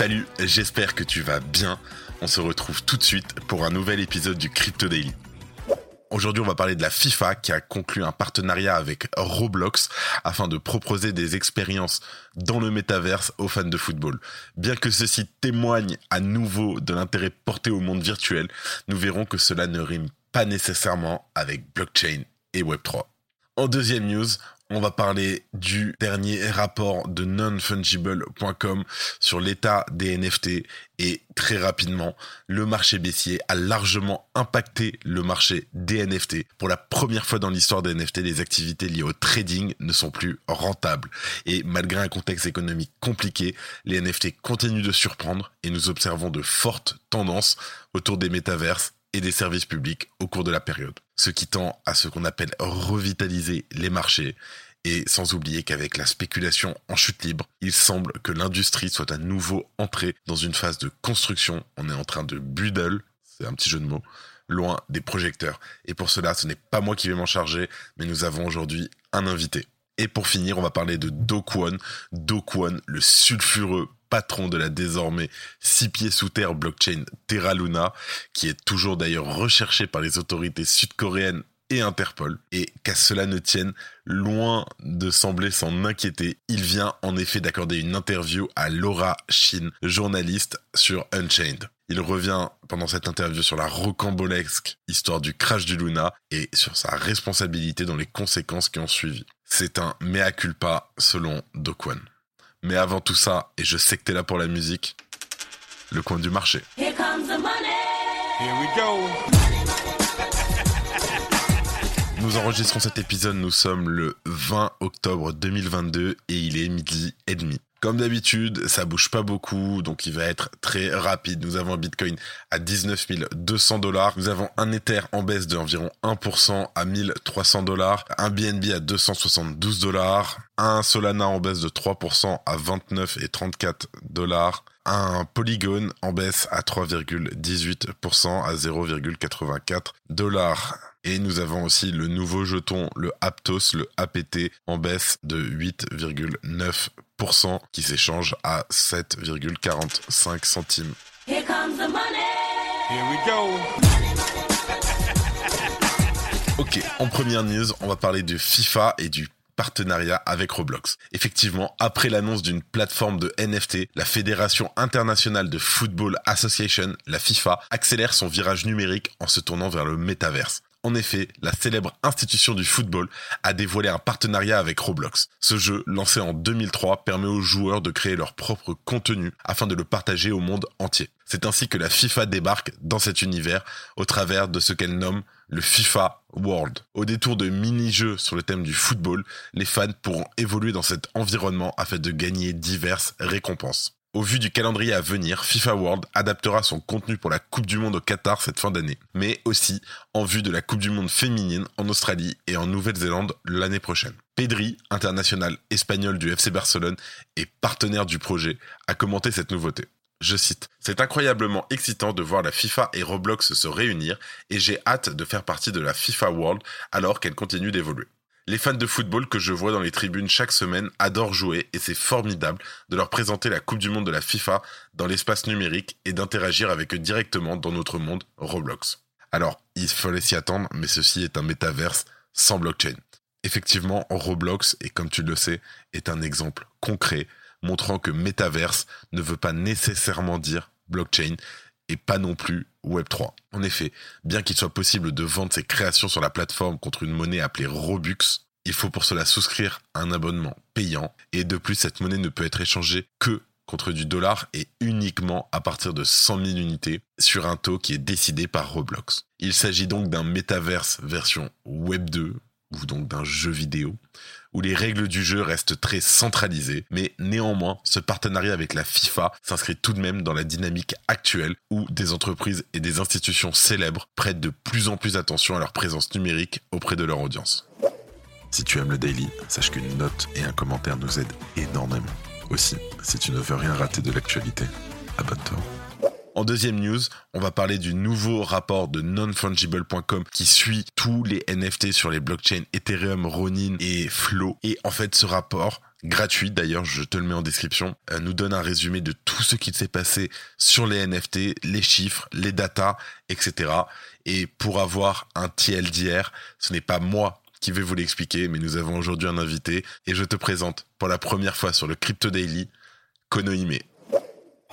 Salut, j'espère que tu vas bien. On se retrouve tout de suite pour un nouvel épisode du Crypto Daily. Aujourd'hui, on va parler de la FIFA qui a conclu un partenariat avec Roblox afin de proposer des expériences dans le métaverse aux fans de football. Bien que ceci témoigne à nouveau de l'intérêt porté au monde virtuel, nous verrons que cela ne rime pas nécessairement avec blockchain et Web3. En deuxième news, on va parler du dernier rapport de nonfungible.com sur l'état des NFT et très rapidement, le marché baissier a largement impacté le marché des NFT. Pour la première fois dans l'histoire des NFT, les activités liées au trading ne sont plus rentables. Et malgré un contexte économique compliqué, les NFT continuent de surprendre et nous observons de fortes tendances autour des métaverses et des services publics au cours de la période. Ce qui tend à ce qu'on appelle revitaliser les marchés. Et sans oublier qu'avec la spéculation en chute libre, il semble que l'industrie soit à nouveau entrée dans une phase de construction. On est en train de buddle, c'est un petit jeu de mots, loin des projecteurs. Et pour cela, ce n'est pas moi qui vais m'en charger, mais nous avons aujourd'hui un invité. Et pour finir, on va parler de Dokwon. Dokwon, le sulfureux patron de la désormais six pieds sous terre blockchain Terra Luna, qui est toujours d'ailleurs recherché par les autorités sud-coréennes et Interpol. Et qu'à cela ne tienne, loin de sembler s'en inquiéter, il vient en effet d'accorder une interview à Laura Shin, journaliste sur Unchained. Il revient pendant cette interview sur la rocambolesque histoire du crash du Luna et sur sa responsabilité dans les conséquences qui ont suivi. C'est un mea culpa selon Dokwan. Mais avant tout ça, et je sais que t'es là pour la musique, le coin du marché. Here comes the money. Here we go. Nous enregistrons cet épisode, nous sommes le 20 octobre 2022 et il est midi et demi. Comme d'habitude, ça bouge pas beaucoup, donc il va être très rapide. Nous avons un Bitcoin à 19 200 dollars. Nous avons un Ether en baisse de environ 1% à 1300 dollars. Un BNB à 272 dollars. Un Solana en baisse de 3% à 29 et 34 dollars. Un Polygon en baisse à 3,18% à 0,84 dollars. Et nous avons aussi le nouveau jeton, le Aptos, le APT, en baisse de 8,9%, qui s'échange à 7,45 centimes. Here comes the money. Here we go. Ok, en première news, on va parler de FIFA et du partenariat avec Roblox. Effectivement, après l'annonce d'une plateforme de NFT, la Fédération internationale de Football Association, la FIFA, accélère son virage numérique en se tournant vers le métaverse. En effet, la célèbre institution du football a dévoilé un partenariat avec Roblox. Ce jeu, lancé en 2003, permet aux joueurs de créer leur propre contenu afin de le partager au monde entier. C'est ainsi que la FIFA débarque dans cet univers au travers de ce qu'elle nomme le FIFA World. Au détour de mini-jeux sur le thème du football, les fans pourront évoluer dans cet environnement afin de gagner diverses récompenses. Au vu du calendrier à venir, FIFA World adaptera son contenu pour la Coupe du Monde au Qatar cette fin d'année, mais aussi en vue de la Coupe du Monde féminine en Australie et en Nouvelle-Zélande l'année prochaine. Pedri, international espagnol du FC Barcelone et partenaire du projet, a commenté cette nouveauté. Je cite, C'est incroyablement excitant de voir la FIFA et Roblox se réunir et j'ai hâte de faire partie de la FIFA World alors qu'elle continue d'évoluer. Les fans de football que je vois dans les tribunes chaque semaine adorent jouer et c'est formidable de leur présenter la Coupe du Monde de la FIFA dans l'espace numérique et d'interagir avec eux directement dans notre monde Roblox. Alors, il fallait s'y attendre, mais ceci est un métaverse sans blockchain. Effectivement, Roblox, et comme tu le sais, est un exemple concret montrant que métaverse ne veut pas nécessairement dire blockchain et pas non plus Web3. En effet, bien qu'il soit possible de vendre ses créations sur la plateforme contre une monnaie appelée Robux, il faut pour cela souscrire un abonnement payant et de plus cette monnaie ne peut être échangée que contre du dollar et uniquement à partir de 100 000 unités sur un taux qui est décidé par Roblox. Il s'agit donc d'un métaverse version Web 2 ou donc d'un jeu vidéo où les règles du jeu restent très centralisées, mais néanmoins, ce partenariat avec la FIFA s'inscrit tout de même dans la dynamique actuelle où des entreprises et des institutions célèbres prêtent de plus en plus attention à leur présence numérique auprès de leur audience. Si tu aimes le daily, sache qu'une note et un commentaire nous aident énormément. Aussi, si tu ne veux rien rater de l'actualité, abonne-toi. En deuxième news, on va parler du nouveau rapport de nonfungible.com qui suit tous les NFT sur les blockchains Ethereum, Ronin et Flow. Et en fait, ce rapport, gratuit d'ailleurs, je te le mets en description, euh, nous donne un résumé de tout ce qui s'est passé sur les NFT, les chiffres, les datas, etc. Et pour avoir un TLDR, ce n'est pas moi qui vais vous l'expliquer, mais nous avons aujourd'hui un invité et je te présente pour la première fois sur le Crypto Daily, Konohime.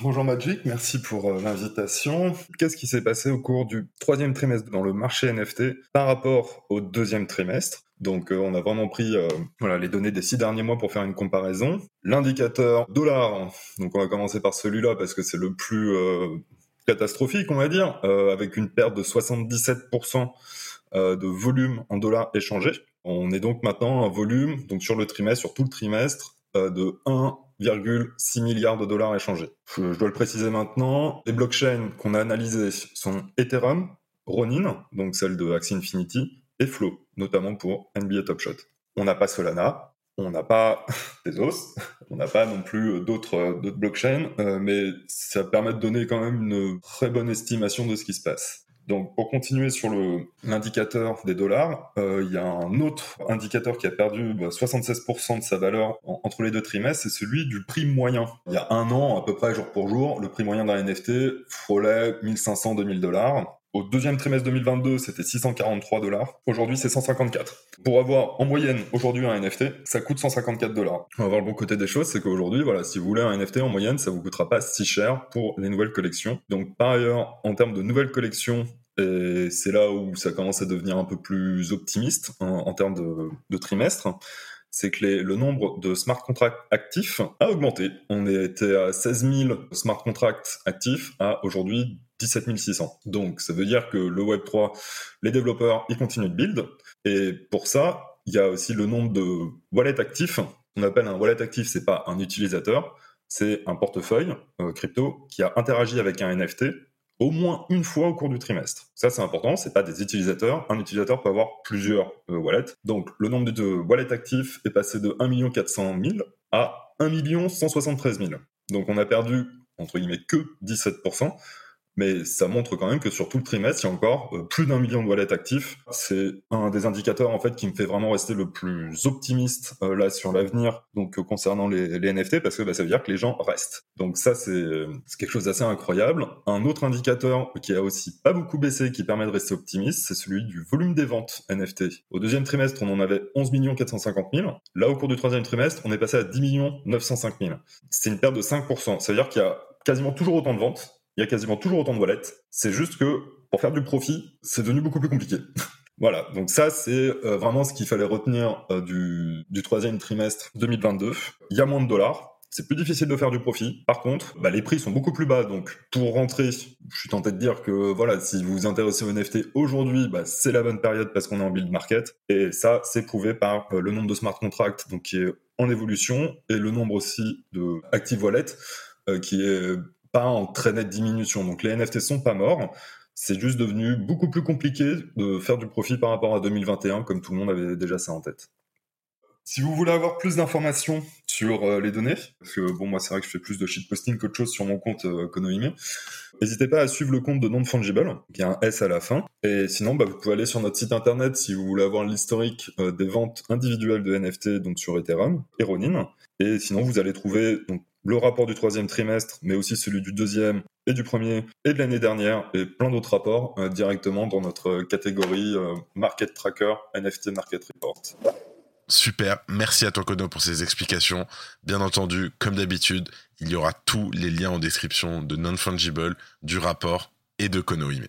Bonjour Magic, merci pour euh, l'invitation. Qu'est-ce qui s'est passé au cours du troisième trimestre dans le marché NFT par rapport au deuxième trimestre? Donc euh, on a vraiment pris euh, voilà, les données des six derniers mois pour faire une comparaison. L'indicateur dollar, donc on va commencer par celui-là parce que c'est le plus catastrophique on va dire, avec une perte de 77% euh, de volume en dollars échangés. On est donc maintenant un volume, donc sur le trimestre, sur tout le trimestre, euh, de 1,6 milliard de dollars échangés. Je, dois le préciser maintenant. Les blockchains qu'on a analysées sont Ethereum, Ronin, donc celle de Axie Infinity, et Flow, notamment pour NBA Top Shot. On n'a pas Solana, on n'a pas Tezos, on n'a pas non plus d'autres blockchains, euh, mais ça permet de donner quand même une très bonne estimation de ce qui se passe. Donc, pour continuer sur l'indicateur des dollars, euh, il y a un autre indicateur qui a perdu 76% bah, de sa valeur entre les deux trimestres, c'est celui du prix moyen. Il y a un an, à peu près jour pour jour, le prix moyen d'un NFT frôlait 1500-2000 dollars. Au deuxième trimestre 2022, c'était 643 dollars. Aujourd'hui, c'est 154. Pour avoir en moyenne aujourd'hui un NFT, ça coûte 154 dollars. On va voir le bon côté des choses, c'est qu'aujourd'hui, voilà, si vous voulez un NFT en moyenne, ça vous coûtera pas si cher pour les nouvelles collections. Donc par ailleurs, en termes de nouvelles collections, et c'est là où ça commence à devenir un peu plus optimiste en, termes de, de trimestre c'est que le nombre de smart contracts actifs a augmenté. On était à 16 000 smart contracts actifs à aujourd'hui 17 600. Donc ça veut dire que le Web3, les développeurs, ils continuent de build. Et pour ça, il y a aussi le nombre de wallets actifs. On appelle un wallet actif, c'est pas un utilisateur, c'est un portefeuille euh, crypto qui a interagi avec un NFT au moins une fois au cours du trimestre. Ça, c'est important, c'est pas des utilisateurs. Un utilisateur peut avoir plusieurs euh, wallets. Donc, le nombre de wallets actifs est passé de 1 400 000 à 1 173 000. Donc, on a perdu, entre guillemets, que 17% mais ça montre quand même que sur tout le trimestre, il y a encore euh, plus d'un million de wallets actifs. C'est un des indicateurs en fait qui me fait vraiment rester le plus optimiste euh, là sur l'avenir, donc euh, concernant les, NFT, parce que bah, ça veut dire que les gens restent. Donc ça, c'est quelque chose d'assez incroyable. Un autre indicateur qui a aussi pas beaucoup baissé, qui permet de rester optimiste, c'est celui du volume des ventes NFT. Au deuxième trimestre, on en avait 11 450 000. Là, au cours du troisième trimestre, on est passé à 10 905 000. C'est une perte de 5%. Ça veut dire qu'il y a quasiment toujours autant de ventes il y a quasiment toujours autant de wallets. C'est juste que pour faire du profit, c'est devenu beaucoup plus compliqué. voilà, donc ça c'est euh, vraiment ce qu'il fallait retenir euh, du, troisième trimestre 2022. Il y a moins de dollars, c'est plus difficile de faire du profit. Par contre, bah, les prix sont beaucoup plus bas. Donc, pour rentrer, je suis tenté de dire que voilà, si vous vous intéressez au NFT aujourd'hui, bah, c'est la bonne période parce qu'on est en build market. Et ça, c'est prouvé par euh, le nombre de smart contracts, donc qui est en évolution, et le nombre aussi de active wallet, qui est pas en très nette diminution. Donc les NFT sont pas morts. C'est juste devenu beaucoup plus compliqué de faire du profit par rapport à 2021, comme tout le monde avait déjà ça en tête. Si vous voulez avoir plus d'informations sur euh, les données, parce que bon, moi c'est vrai que je fais plus de shitposting qu'autre chose sur mon compte euh, n'hésitez pas à suivre le compte de Non-Fungible, qui a un S à la fin. Et sinon, bah, vous pouvez aller sur notre site internet si vous voulez avoir l'historique euh, des ventes individuelles de NFT, donc sur Ethereum et. Et sinon, vous allez trouver le rapport du troisième trimestre, mais aussi celui du deuxième et du premier et de l'année dernière, et plein d'autres rapports euh, directement dans notre catégorie euh, Market Tracker NFT Market Report. Super, merci à toi Kono pour ces explications. Bien entendu, comme d'habitude, il y aura tous les liens en description de Non-Fungible, du rapport et de Konohime.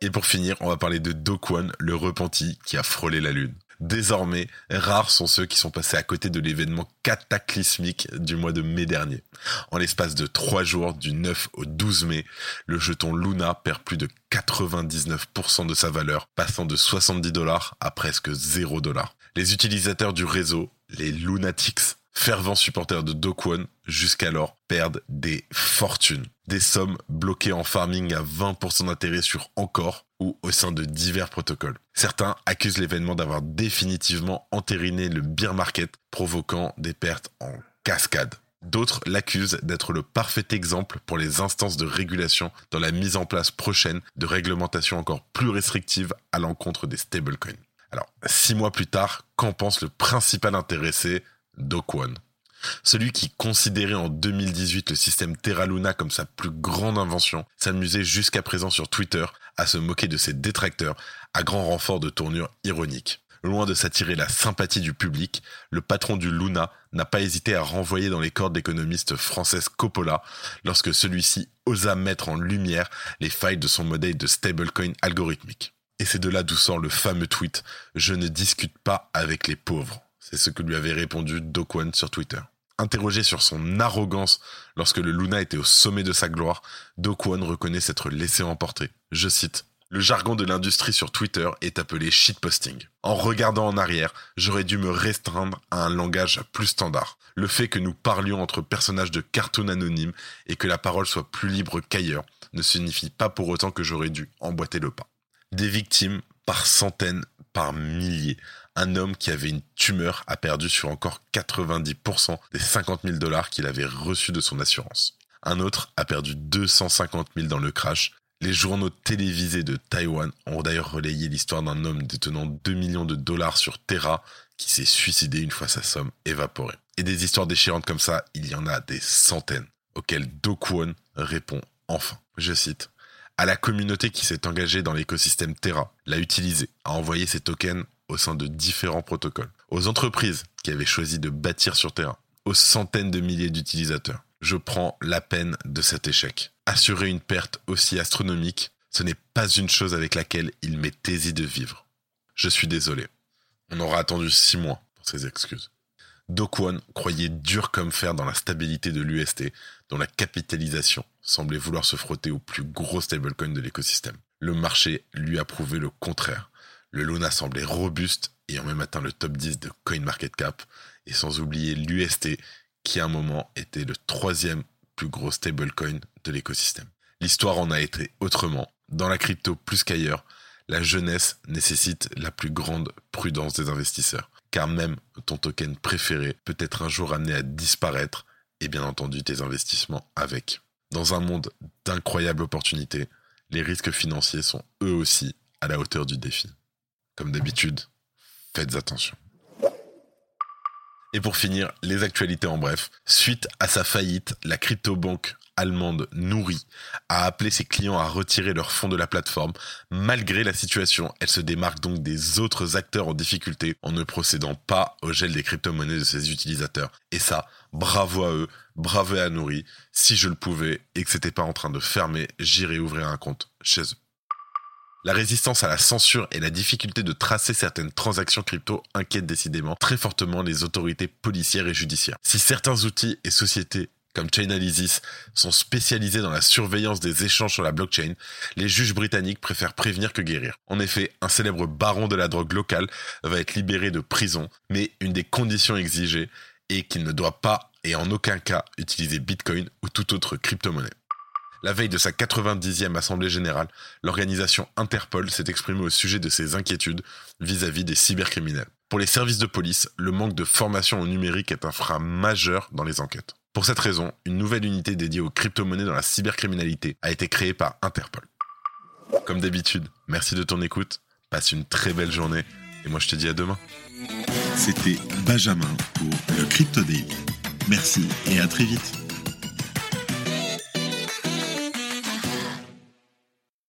Et pour finir, on va parler de Dokwan, le repenti qui a frôlé la lune. Désormais, rares sont ceux qui sont passés à côté de l'événement cataclysmique du mois de mai dernier. En l'espace de trois jours, du 9 au 12 mai, le jeton Luna perd plus de 99% de sa valeur, passant de 70 dollars à presque 0 dollars. Les utilisateurs du réseau, les lunatics, fervents supporters de One, jusqu'alors perdent des fortunes. Des sommes bloquées en farming à 20% d'intérêt sur encore ou au sein de divers protocoles. Certains accusent l'événement d'avoir définitivement entériné le beer market, provoquant des pertes en cascade. D'autres l'accusent d'être le parfait exemple pour les instances de régulation dans la mise en place prochaine de réglementations encore plus restrictives à l'encontre des stablecoins. Alors, six mois plus tard, qu'en pense le principal intéressé, One? Celui qui considérait en 2018 le système Terra Luna comme sa plus grande invention s'amusait jusqu'à présent sur Twitter à se moquer de ses détracteurs à grand renfort de tournures ironiques. Loin de s'attirer la sympathie du public, le patron du Luna n'a pas hésité à renvoyer dans les cordes l'économiste française Coppola lorsque celui-ci osa mettre en lumière les failles de son modèle de stablecoin algorithmique. Et c'est de là d'où sort le fameux tweet Je ne discute pas avec les pauvres. C'est ce que lui avait répondu One sur Twitter. Interrogé sur son arrogance lorsque le Luna était au sommet de sa gloire, One reconnaît s'être laissé emporter. Je cite le jargon de l'industrie sur Twitter est appelé shitposting. En regardant en arrière, j'aurais dû me restreindre à un langage plus standard. Le fait que nous parlions entre personnages de cartoon anonymes et que la parole soit plus libre qu'ailleurs ne signifie pas pour autant que j'aurais dû emboîter le pas. Des victimes par centaines, par milliers. Un homme qui avait une tumeur a perdu sur encore 90% des 50 000 dollars qu'il avait reçus de son assurance. Un autre a perdu 250 000 dans le crash, les journaux télévisés de Taïwan ont d'ailleurs relayé l'histoire d'un homme détenant 2 millions de dollars sur Terra qui s'est suicidé une fois sa somme évaporée. Et des histoires déchirantes comme ça, il y en a des centaines, auxquelles Do Kwon répond enfin, je cite, à la communauté qui s'est engagée dans l'écosystème Terra, l'a utilisé, a envoyé ses tokens au sein de différents protocoles, aux entreprises qui avaient choisi de bâtir sur Terra, aux centaines de milliers d'utilisateurs. Je prends la peine de cet échec assurer une perte aussi astronomique, ce n'est pas une chose avec laquelle il m'est aisé de vivre. Je suis désolé. On aura attendu six mois pour ces excuses. Dokwon croyait dur comme fer dans la stabilité de l'UST, dont la capitalisation semblait vouloir se frotter au plus gros stablecoin de l'écosystème. Le marché lui a prouvé le contraire. Le Luna semblait robuste ayant même atteint le top 10 de CoinMarketCap, et sans oublier l'UST, qui à un moment était le troisième plus gros stablecoin de l'écosystème. L'histoire en a été autrement. Dans la crypto plus qu'ailleurs, la jeunesse nécessite la plus grande prudence des investisseurs, car même ton token préféré peut être un jour amené à disparaître, et bien entendu tes investissements avec. Dans un monde d'incroyables opportunités, les risques financiers sont eux aussi à la hauteur du défi. Comme d'habitude, faites attention. Et pour finir, les actualités en bref. Suite à sa faillite, la crypto-banque allemande Nouri a appelé ses clients à retirer leurs fonds de la plateforme. Malgré la situation, elle se démarque donc des autres acteurs en difficulté en ne procédant pas au gel des crypto-monnaies de ses utilisateurs. Et ça, bravo à eux, bravo à Nouri. Si je le pouvais et que c'était pas en train de fermer, j'irais ouvrir un compte chez eux. La résistance à la censure et la difficulté de tracer certaines transactions crypto inquiètent décidément très fortement les autorités policières et judiciaires. Si certains outils et sociétés comme Chainalysis sont spécialisés dans la surveillance des échanges sur la blockchain, les juges britanniques préfèrent prévenir que guérir. En effet, un célèbre baron de la drogue locale va être libéré de prison, mais une des conditions exigées est qu'il ne doit pas et en aucun cas utiliser Bitcoin ou toute autre crypto-monnaie. La veille de sa 90e Assemblée générale, l'organisation Interpol s'est exprimée au sujet de ses inquiétudes vis-à-vis des cybercriminels. Pour les services de police, le manque de formation au numérique est un frein majeur dans les enquêtes. Pour cette raison, une nouvelle unité dédiée aux crypto-monnaies dans la cybercriminalité a été créée par Interpol. Comme d'habitude, merci de ton écoute, passe une très belle journée et moi je te dis à demain. C'était Benjamin pour le Crypto. Merci et à très vite.